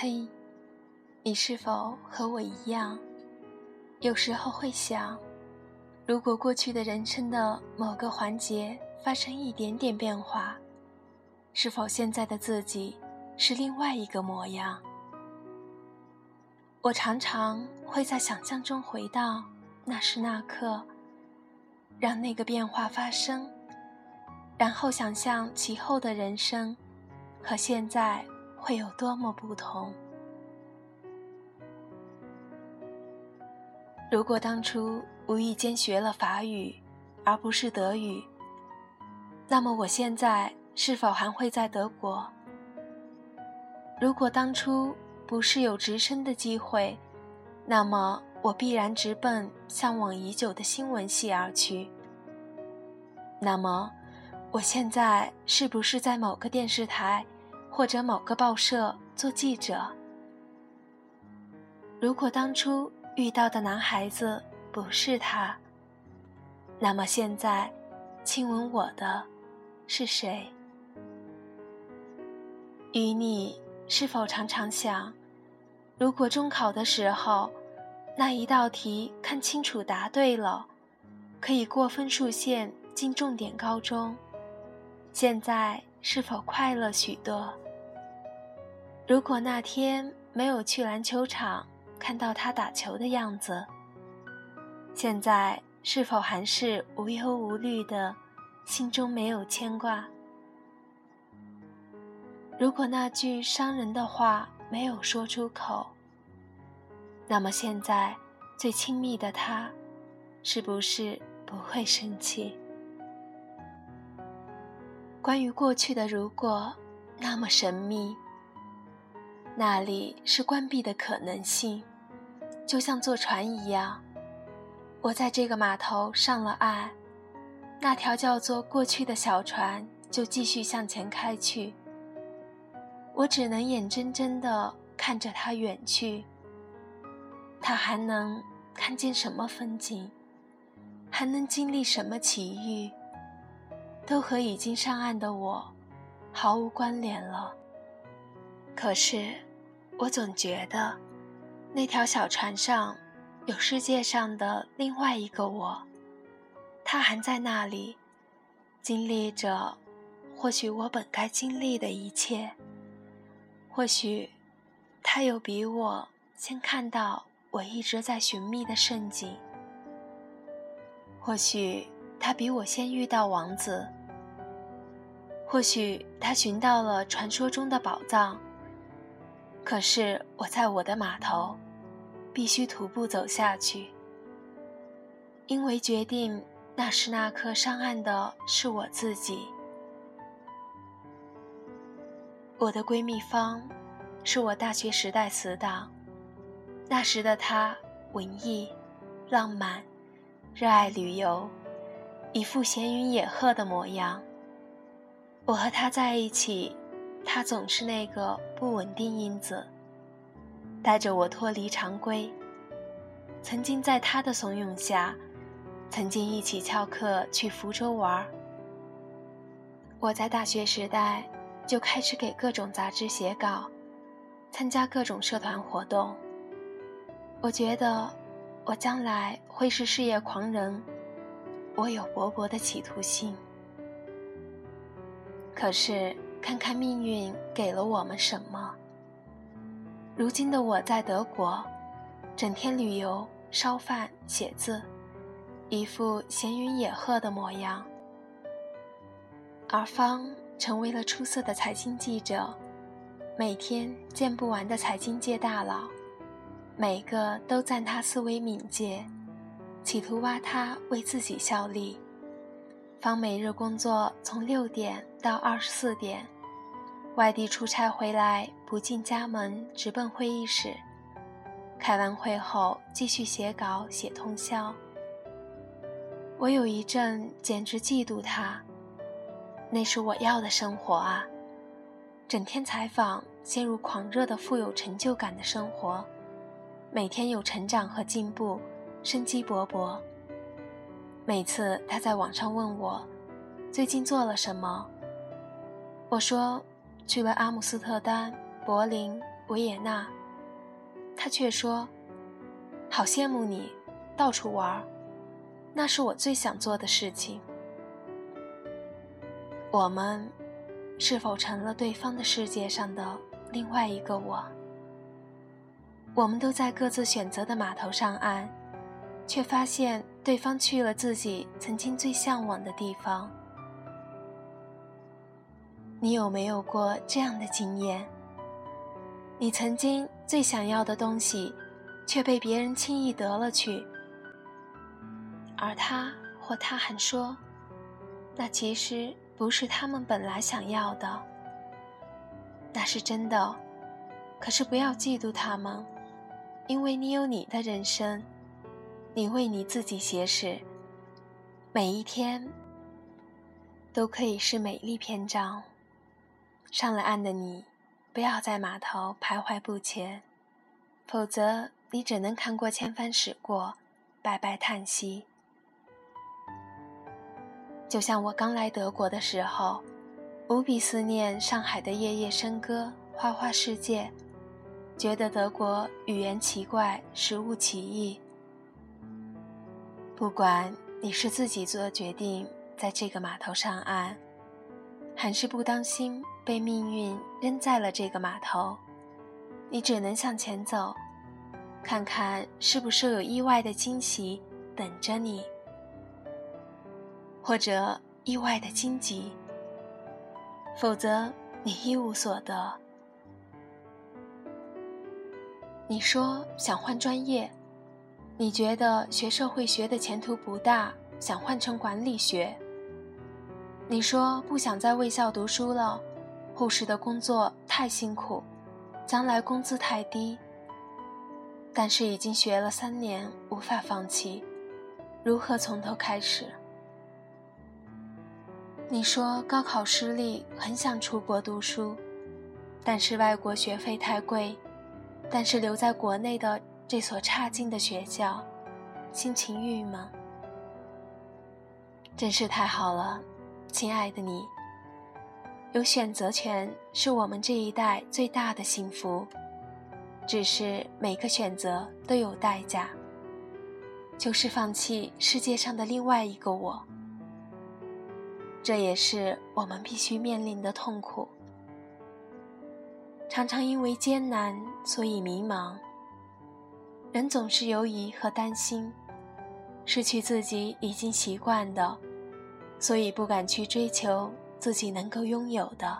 嘿，你是否和我一样？有时候会想，如果过去的人生的某个环节发生一点点变化，是否现在的自己是另外一个模样？我常常会在想象中回到那时那刻，让那个变化发生，然后想象其后的人生和现在。会有多么不同？如果当初无意间学了法语，而不是德语，那么我现在是否还会在德国？如果当初不是有直升的机会，那么我必然直奔向往已久的新闻系而去。那么，我现在是不是在某个电视台？或者某个报社做记者。如果当初遇到的男孩子不是他，那么现在亲吻我的是谁？与你是否常常想，如果中考的时候那一道题看清楚答对了，可以过分数线进重点高中，现在是否快乐许多？如果那天没有去篮球场看到他打球的样子，现在是否还是无忧无虑的，心中没有牵挂？如果那句伤人的话没有说出口，那么现在最亲密的他，是不是不会生气？关于过去的如果，那么神秘。那里是关闭的可能性，就像坐船一样。我在这个码头上了岸，那条叫做过去的小船就继续向前开去。我只能眼睁睁地看着它远去。它还能看见什么风景？还能经历什么奇遇？都和已经上岸的我毫无关联了。可是。我总觉得，那条小船上有世界上的另外一个我，他还在那里，经历着或许我本该经历的一切。或许，他有比我先看到我一直在寻觅的圣景。或许，他比我先遇到王子。或许，他寻到了传说中的宝藏。可是我在我的码头，必须徒步走下去，因为决定那时那刻上岸的是我自己。我的闺蜜方，是我大学时代死党，那时的她文艺、浪漫、热爱旅游，一副闲云野鹤的模样。我和她在一起。他总是那个不稳定因子，带着我脱离常规。曾经在他的怂恿下，曾经一起翘课去福州玩。我在大学时代就开始给各种杂志写稿，参加各种社团活动。我觉得我将来会是事业狂人，我有勃勃的企图心。可是。看看命运给了我们什么。如今的我在德国，整天旅游、烧饭、写字，一副闲云野鹤的模样。而方成为了出色的财经记者，每天见不完的财经界大佬，每个都赞他思维敏捷，企图挖他为自己效力。方每日工作从六点到二十四点，外地出差回来不进家门，直奔会议室。开完会后继续写稿写通宵。我有一阵简直嫉妒他，那是我要的生活啊！整天采访，陷入狂热的富有成就感的生活，每天有成长和进步，生机勃勃。每次他在网上问我，最近做了什么，我说去了阿姆斯特丹、柏林、维也纳，他却说：“好羡慕你，到处玩，那是我最想做的事情。”我们是否成了对方的世界上的另外一个我？我们都在各自选择的码头上岸，却发现对方去了自己曾经最向往的地方。你有没有过这样的经验？你曾经最想要的东西，却被别人轻易得了去，而他或他还说，那其实不是他们本来想要的。那是真的，可是不要嫉妒他们，因为你有你的人生，你为你自己写史，每一天都可以是美丽篇章。上了岸的你，不要在码头徘徊不前，否则你只能看过千帆驶过，白白叹息。就像我刚来德国的时候，无比思念上海的夜夜笙歌、花花世界，觉得德国语言奇怪，食物奇异。不管你是自己做决定在这个码头上岸，还是不当心。被命运扔在了这个码头，你只能向前走，看看是不是有意外的惊喜等着你，或者意外的荆棘，否则你一无所得。你说想换专业，你觉得学社会学的前途不大，想换成管理学。你说不想在卫校读书了。护士的工作太辛苦，将来工资太低。但是已经学了三年，无法放弃，如何从头开始？你说高考失利，很想出国读书，但是外国学费太贵，但是留在国内的这所差劲的学校，心情郁闷。真是太好了，亲爱的你。有选择权是我们这一代最大的幸福，只是每个选择都有代价，就是放弃世界上的另外一个我。这也是我们必须面临的痛苦。常常因为艰难，所以迷茫。人总是犹疑和担心，失去自己已经习惯的，所以不敢去追求。自己能够拥有的，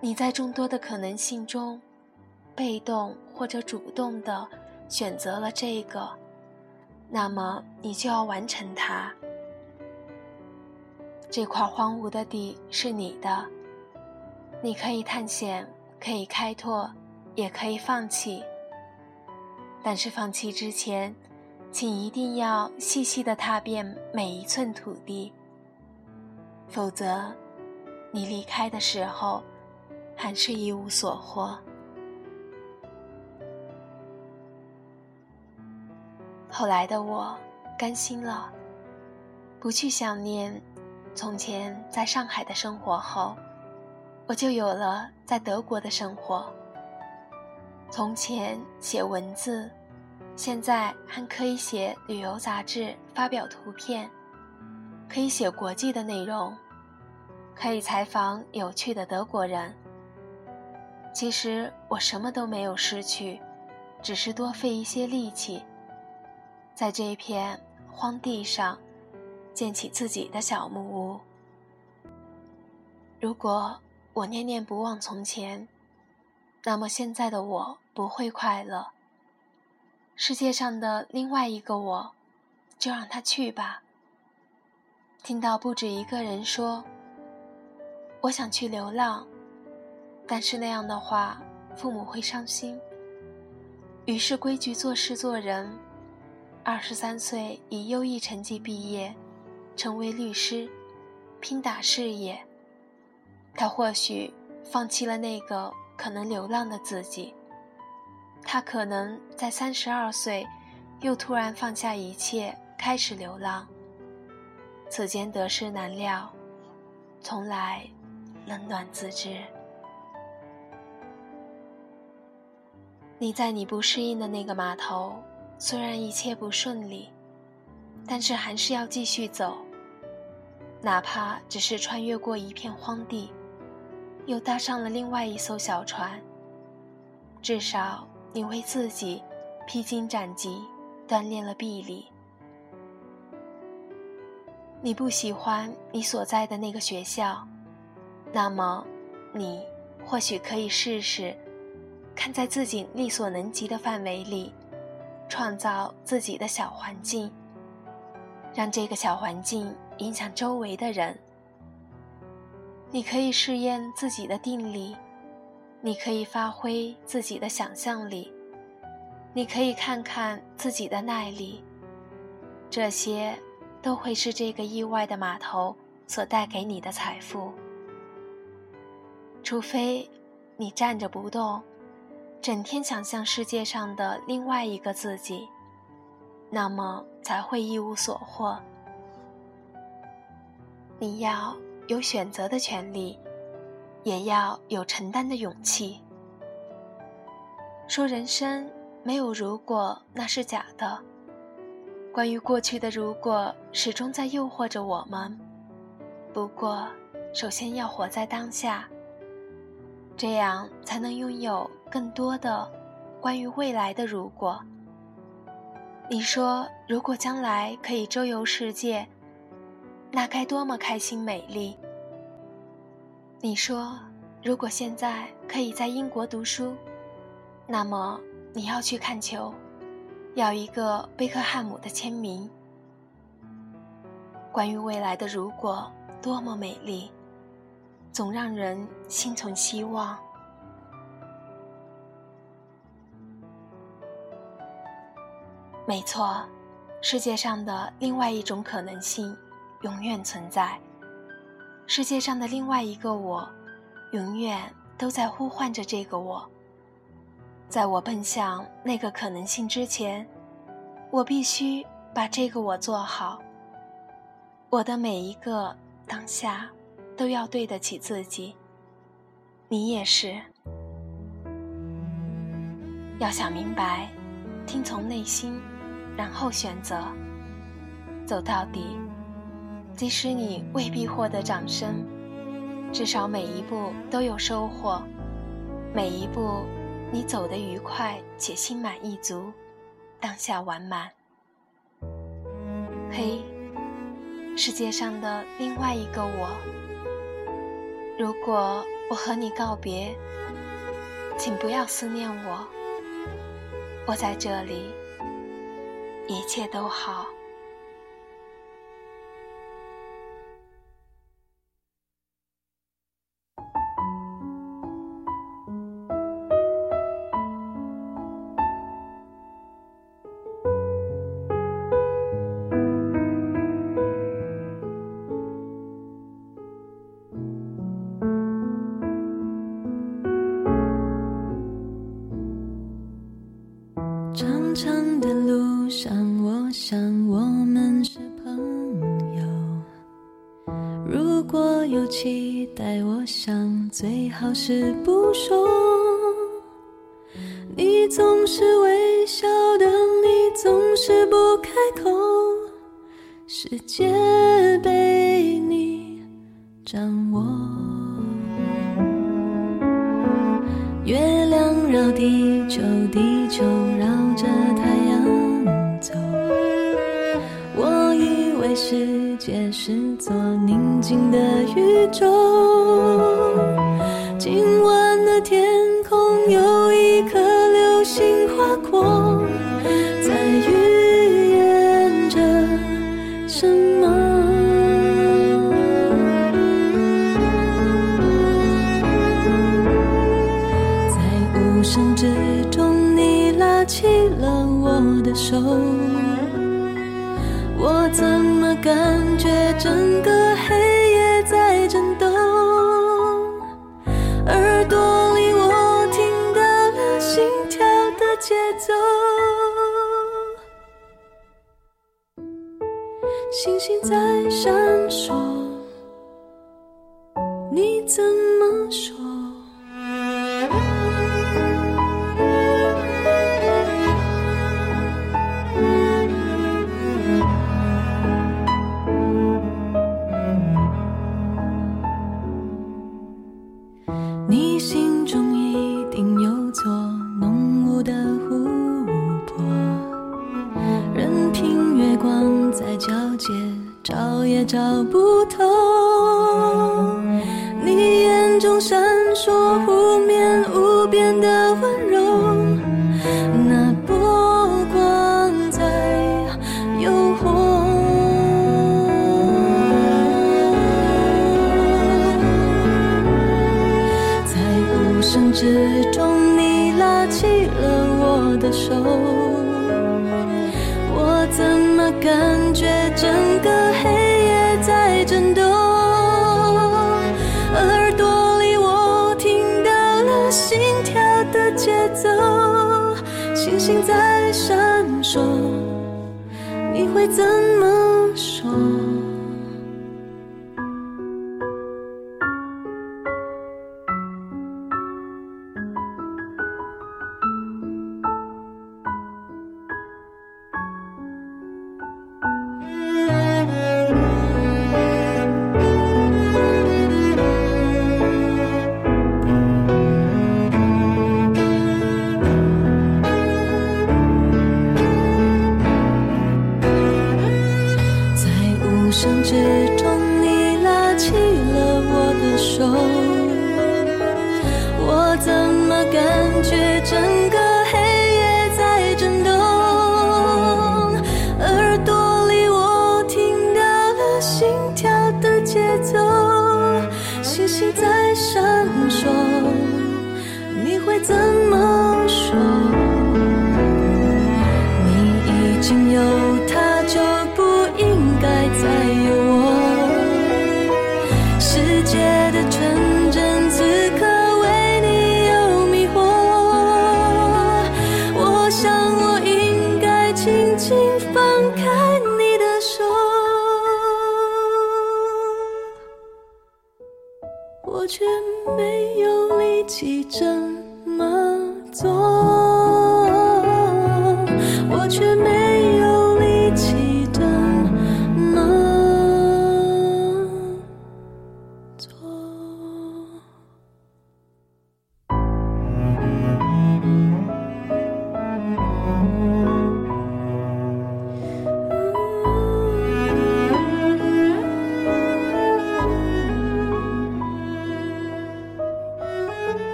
你在众多的可能性中，被动或者主动的选择了这个，那么你就要完成它。这块荒芜的地是你的，你可以探险，可以开拓，也可以放弃。但是放弃之前，请一定要细细的踏遍每一寸土地。否则，你离开的时候，还是一无所获。后来的我，甘心了，不去想念从前在上海的生活后，我就有了在德国的生活。从前写文字，现在还可以写旅游杂志，发表图片。可以写国际的内容，可以采访有趣的德国人。其实我什么都没有失去，只是多费一些力气，在这一片荒地上建起自己的小木屋。如果我念念不忘从前，那么现在的我不会快乐。世界上的另外一个我，就让他去吧。听到不止一个人说：“我想去流浪。”但是那样的话，父母会伤心。于是规矩做事做人。二十三岁以优异成绩毕业，成为律师，拼打事业。他或许放弃了那个可能流浪的自己。他可能在三十二岁，又突然放下一切，开始流浪。此间得失难料，从来冷暖自知。你在你不适应的那个码头，虽然一切不顺利，但是还是要继续走，哪怕只是穿越过一片荒地，又搭上了另外一艘小船。至少你为自己披荆斩棘，锻炼了臂力。你不喜欢你所在的那个学校，那么你或许可以试试。看在自己力所能及的范围里，创造自己的小环境，让这个小环境影响周围的人。你可以试验自己的定力，你可以发挥自己的想象力，你可以看看自己的耐力。这些都会是这个意外的码头所带给你的财富。除非你站着不动。整天想象世界上的另外一个自己，那么才会一无所获。你要有选择的权利，也要有承担的勇气。说人生没有如果，那是假的。关于过去的如果，始终在诱惑着我们。不过，首先要活在当下，这样才能拥有。更多的关于未来的如果，你说如果将来可以周游世界，那该多么开心美丽！你说如果现在可以在英国读书，那么你要去看球，要一个贝克汉姆的签名。关于未来的如果多么美丽，总让人心存希望。没错，世界上的另外一种可能性永远存在。世界上的另外一个我，永远都在呼唤着这个我。在我奔向那个可能性之前，我必须把这个我做好。我的每一个当下，都要对得起自己。你也是。要想明白，听从内心。然后选择走到底，即使你未必获得掌声，至少每一步都有收获，每一步你走得愉快且心满意足，当下完满。嘿，世界上的另外一个我，如果我和你告别，请不要思念我，我在这里。一切都好。好事不说。你总是微笑的，你总是不开口，世界被你掌握。月亮绕地球，地球绕。着太阳走，我以为世界是座宁静的宇宙。闪烁，你怎烁无眠无边的温柔，那波光在诱惑。在无声之中，你拉起了我的手，我怎么感觉真星在闪烁，你会怎么说？声之中，你拉起了我的手，我怎么感觉真